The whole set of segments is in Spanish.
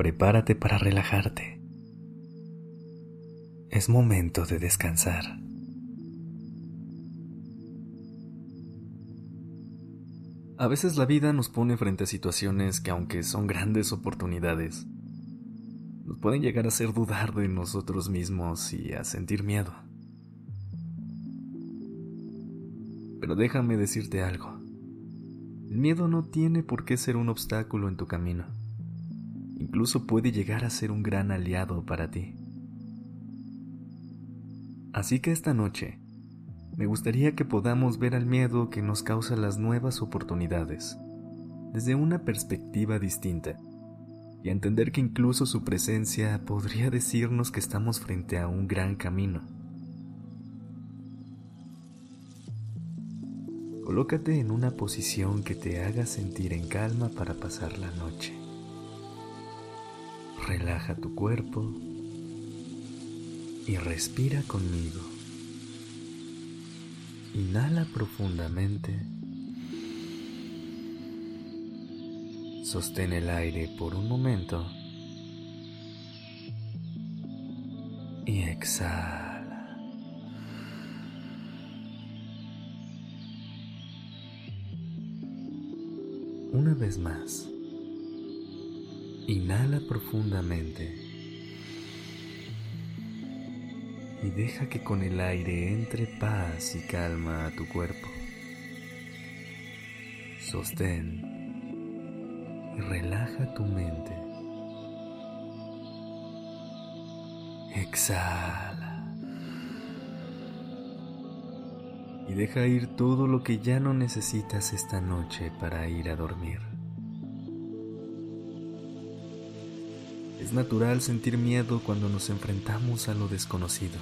Prepárate para relajarte. Es momento de descansar. A veces la vida nos pone frente a situaciones que aunque son grandes oportunidades, nos pueden llegar a hacer dudar de nosotros mismos y a sentir miedo. Pero déjame decirte algo. El miedo no tiene por qué ser un obstáculo en tu camino. Incluso puede llegar a ser un gran aliado para ti. Así que esta noche, me gustaría que podamos ver al miedo que nos causa las nuevas oportunidades desde una perspectiva distinta y entender que incluso su presencia podría decirnos que estamos frente a un gran camino. Colócate en una posición que te haga sentir en calma para pasar la noche. Relaja tu cuerpo y respira conmigo. Inhala profundamente. Sostén el aire por un momento y exhala. Una vez más, inhala profundamente y deja que con el aire entre paz y calma a tu cuerpo. Sostén y relaja tu mente. Exhala. y deja ir todo lo que ya no necesitas esta noche para ir a dormir. Es natural sentir miedo cuando nos enfrentamos a lo desconocido.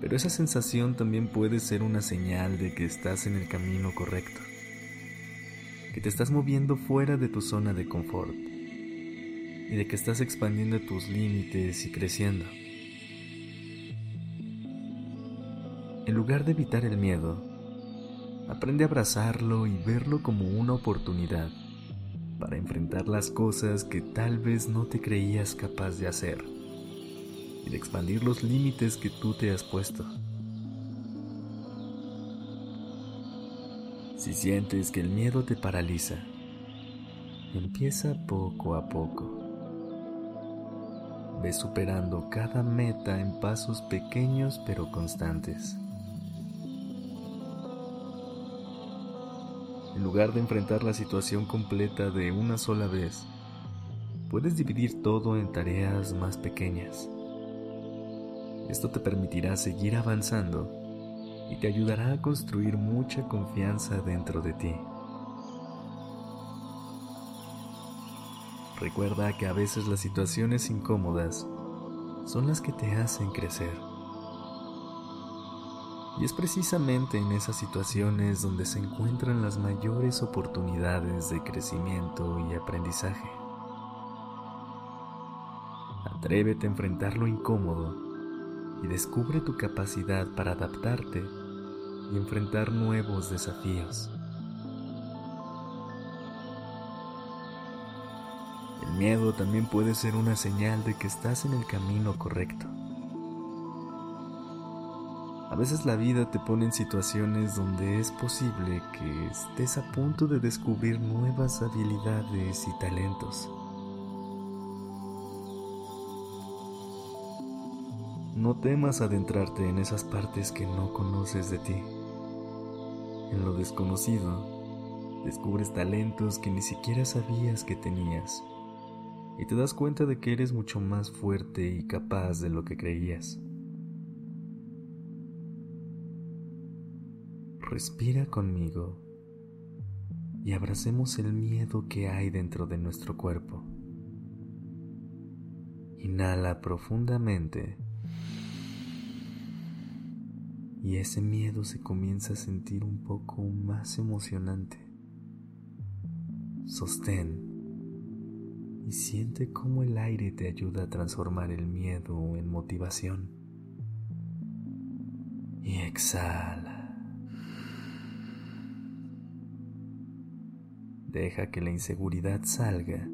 Pero esa sensación también puede ser una señal de que estás en el camino correcto, que te estás moviendo fuera de tu zona de confort y de que estás expandiendo tus límites y creciendo. En lugar de evitar el miedo, aprende a abrazarlo y verlo como una oportunidad para enfrentar las cosas que tal vez no te creías capaz de hacer y de expandir los límites que tú te has puesto. Si sientes que el miedo te paraliza, empieza poco a poco. Ve superando cada meta en pasos pequeños pero constantes. Lugar de enfrentar la situación completa de una sola vez, puedes dividir todo en tareas más pequeñas. Esto te permitirá seguir avanzando y te ayudará a construir mucha confianza dentro de ti. Recuerda que a veces las situaciones incómodas son las que te hacen crecer. Y es precisamente en esas situaciones donde se encuentran las mayores oportunidades de crecimiento y aprendizaje. Atrévete a enfrentar lo incómodo y descubre tu capacidad para adaptarte y enfrentar nuevos desafíos. El miedo también puede ser una señal de que estás en el camino correcto. A veces la vida te pone en situaciones donde es posible que estés a punto de descubrir nuevas habilidades y talentos. No temas adentrarte en esas partes que no conoces de ti. En lo desconocido, descubres talentos que ni siquiera sabías que tenías y te das cuenta de que eres mucho más fuerte y capaz de lo que creías. Respira conmigo y abracemos el miedo que hay dentro de nuestro cuerpo. Inhala profundamente y ese miedo se comienza a sentir un poco más emocionante. Sostén y siente cómo el aire te ayuda a transformar el miedo en motivación. Y exhala. Deja que la inseguridad salga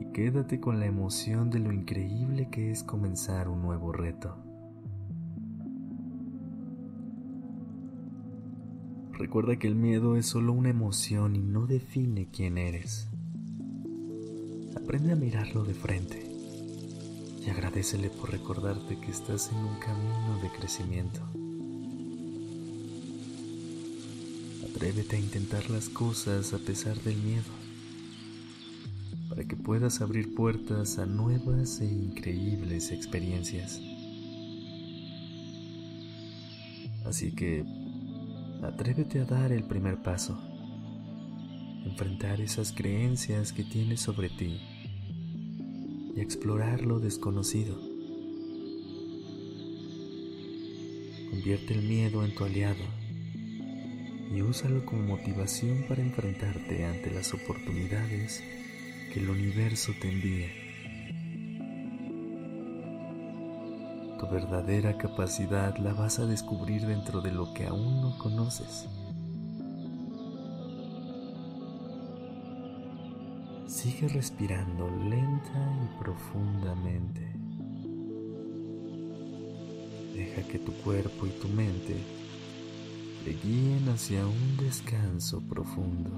y quédate con la emoción de lo increíble que es comenzar un nuevo reto. Recuerda que el miedo es solo una emoción y no define quién eres. Aprende a mirarlo de frente y agradecele por recordarte que estás en un camino de crecimiento. Atrévete a intentar las cosas a pesar del miedo, para que puedas abrir puertas a nuevas e increíbles experiencias. Así que Atrévete a dar el primer paso, enfrentar esas creencias que tienes sobre ti y explorar lo desconocido. Convierte el miedo en tu aliado y úsalo como motivación para enfrentarte ante las oportunidades que el universo te envíe. Tu verdadera capacidad la vas a descubrir dentro de lo que aún no conoces. Sigue respirando lenta y profundamente. Deja que tu cuerpo y tu mente te guíen hacia un descanso profundo.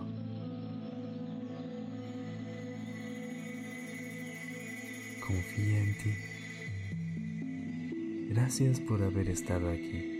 Confía en ti. Gracias por haber estado aquí